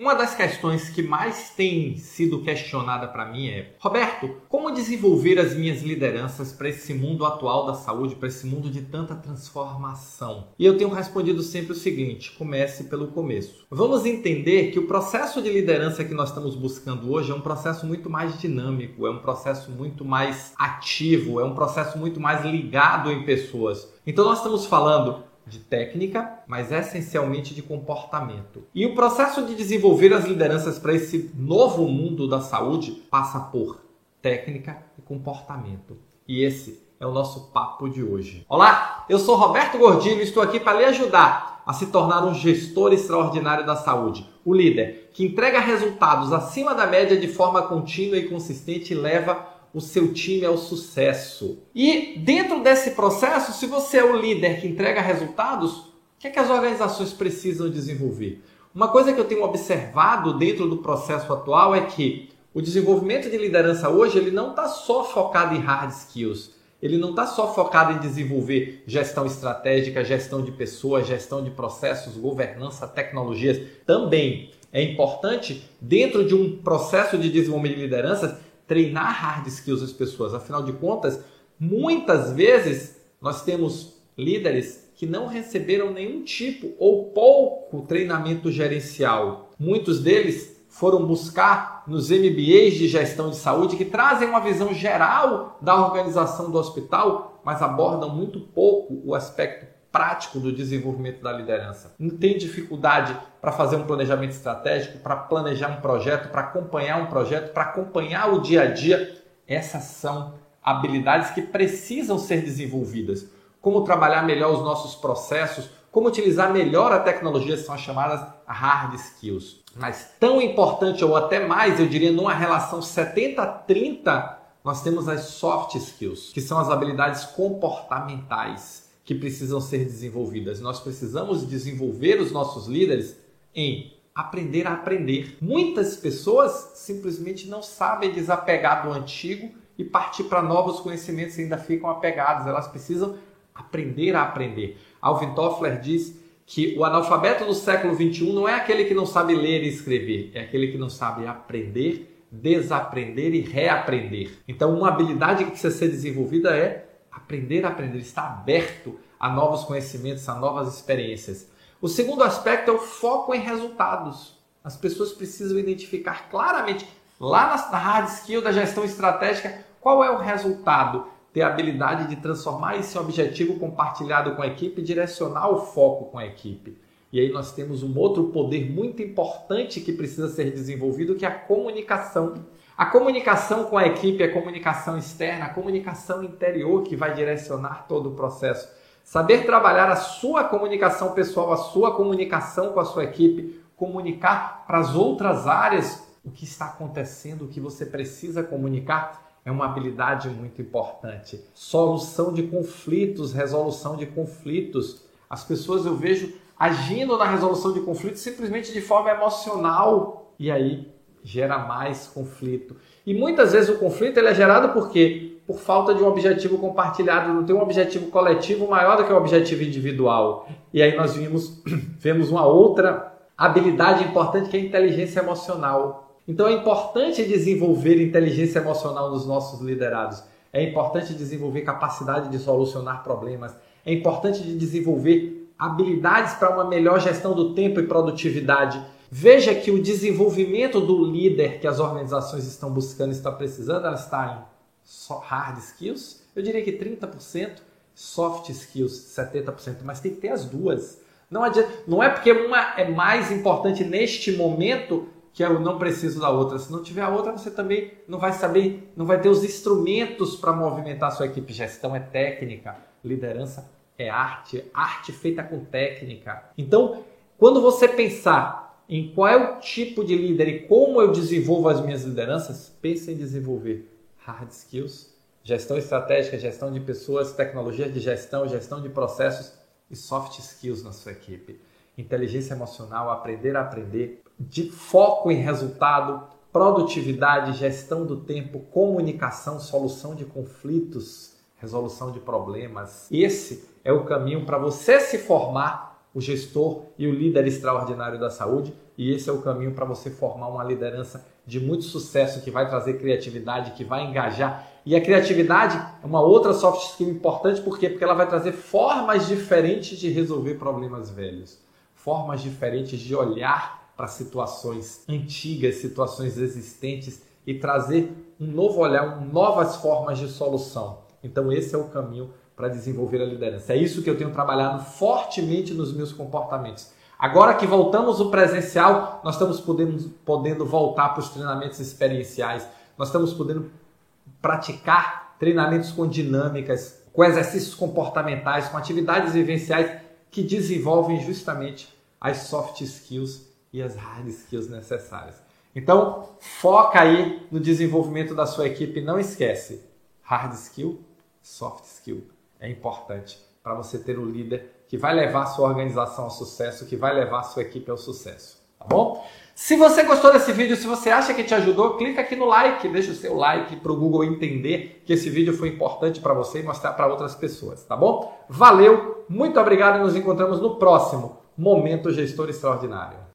Uma das questões que mais tem sido questionada para mim é: Roberto, como desenvolver as minhas lideranças para esse mundo atual da saúde, para esse mundo de tanta transformação? E eu tenho respondido sempre o seguinte: comece pelo começo. Vamos entender que o processo de liderança que nós estamos buscando hoje é um processo muito mais dinâmico, é um processo muito mais ativo, é um processo muito mais ligado em pessoas. Então nós estamos falando de técnica, mas essencialmente de comportamento. E o processo de desenvolver as lideranças para esse novo mundo da saúde passa por técnica e comportamento. E esse é o nosso papo de hoje. Olá, eu sou Roberto Gordilho e estou aqui para lhe ajudar a se tornar um gestor extraordinário da saúde, o líder que entrega resultados acima da média de forma contínua e consistente e leva o seu time ao sucesso. E dentro desse processo, se você é o líder que entrega resultados, o que, é que as organizações precisam desenvolver? Uma coisa que eu tenho observado dentro do processo atual é que o desenvolvimento de liderança hoje ele não está só focado em hard skills. Ele não está só focado em desenvolver gestão estratégica, gestão de pessoas, gestão de processos, governança, tecnologias. Também é importante, dentro de um processo de desenvolvimento de lideranças, treinar hard skills das pessoas. Afinal de contas, muitas vezes nós temos líderes que não receberam nenhum tipo ou pouco treinamento gerencial. Muitos deles foram buscar nos MBAs de gestão de saúde que trazem uma visão geral da organização do hospital, mas abordam muito pouco o aspecto prático do desenvolvimento da liderança. Não tem dificuldade para fazer um planejamento estratégico, para planejar um projeto, para acompanhar um projeto, para acompanhar o dia a dia. Essas são habilidades que precisam ser desenvolvidas. Como trabalhar melhor os nossos processos, como utilizar melhor a tecnologia, são as chamadas hard skills. Mas tão importante ou até mais, eu diria, numa relação 70-30, nós temos as soft skills, que são as habilidades comportamentais que precisam ser desenvolvidas. Nós precisamos desenvolver os nossos líderes em aprender a aprender. Muitas pessoas simplesmente não sabem desapegar do antigo e partir para novos conhecimentos ainda ficam apegadas. Elas precisam aprender a aprender. Alvin Toffler diz que o analfabeto do século XXI não é aquele que não sabe ler e escrever, é aquele que não sabe aprender, desaprender e reaprender. Então, uma habilidade que precisa ser desenvolvida é aprender a aprender, estar aberto a novos conhecimentos, a novas experiências. O segundo aspecto é o foco em resultados. As pessoas precisam identificar claramente, lá na hard skill da gestão estratégica, qual é o resultado. Ter a habilidade de transformar esse objetivo compartilhado com a equipe e direcionar o foco com a equipe. E aí nós temos um outro poder muito importante que precisa ser desenvolvido, que é a comunicação. A comunicação com a equipe, a comunicação externa, a comunicação interior que vai direcionar todo o processo. Saber trabalhar a sua comunicação pessoal, a sua comunicação com a sua equipe, comunicar para as outras áreas o que está acontecendo, o que você precisa comunicar, é uma habilidade muito importante. Solução de conflitos, resolução de conflitos. As pessoas eu vejo agindo na resolução de conflitos simplesmente de forma emocional e aí gera mais conflito. E muitas vezes o conflito ele é gerado por quê? Por falta de um objetivo compartilhado, não tem um objetivo coletivo maior do que o um objetivo individual. E aí nós vimos, vemos uma outra habilidade importante que é a inteligência emocional. Então é importante desenvolver inteligência emocional nos nossos liderados. É importante desenvolver capacidade de solucionar problemas. É importante desenvolver habilidades para uma melhor gestão do tempo e produtividade. Veja que o desenvolvimento do líder que as organizações estão buscando, está precisando, ela está em hard skills, eu diria que 30%, soft skills 70%, mas tem que ter as duas. Não, adianta, não é porque uma é mais importante neste momento que eu não preciso da outra. Se não tiver a outra, você também não vai saber, não vai ter os instrumentos para movimentar a sua equipe. Gestão é técnica, liderança é arte, arte feita com técnica. Então, quando você pensar em qual é o tipo de líder e como eu desenvolvo as minhas lideranças, pense em desenvolver hard skills, gestão estratégica, gestão de pessoas, tecnologias de gestão, gestão de processos e soft skills na sua equipe. Inteligência emocional, aprender a aprender, de foco em resultado, produtividade, gestão do tempo, comunicação, solução de conflitos, resolução de problemas. Esse é o caminho para você se formar o gestor e o líder extraordinário da saúde, e esse é o caminho para você formar uma liderança de muito sucesso que vai trazer criatividade, que vai engajar. E a criatividade é uma outra soft skill importante, por quê? Porque ela vai trazer formas diferentes de resolver problemas velhos, formas diferentes de olhar para situações antigas, situações existentes e trazer um novo olhar, novas formas de solução. Então esse é o caminho para desenvolver a liderança. É isso que eu tenho trabalhado fortemente nos meus comportamentos. Agora que voltamos o presencial, nós estamos podendo, podendo voltar para os treinamentos experienciais, nós estamos podendo praticar treinamentos com dinâmicas, com exercícios comportamentais, com atividades vivenciais que desenvolvem justamente as soft skills e as hard skills necessárias. Então, foca aí no desenvolvimento da sua equipe, não esquece. Hard skill, soft skill é importante para você ter o líder que vai levar a sua organização ao sucesso, que vai levar a sua equipe ao sucesso, tá bom? Se você gostou desse vídeo, se você acha que te ajudou, clica aqui no like, deixa o seu like para o Google entender que esse vídeo foi importante para você e mostrar para outras pessoas, tá bom? Valeu, muito obrigado e nos encontramos no próximo Momento Gestor Extraordinário.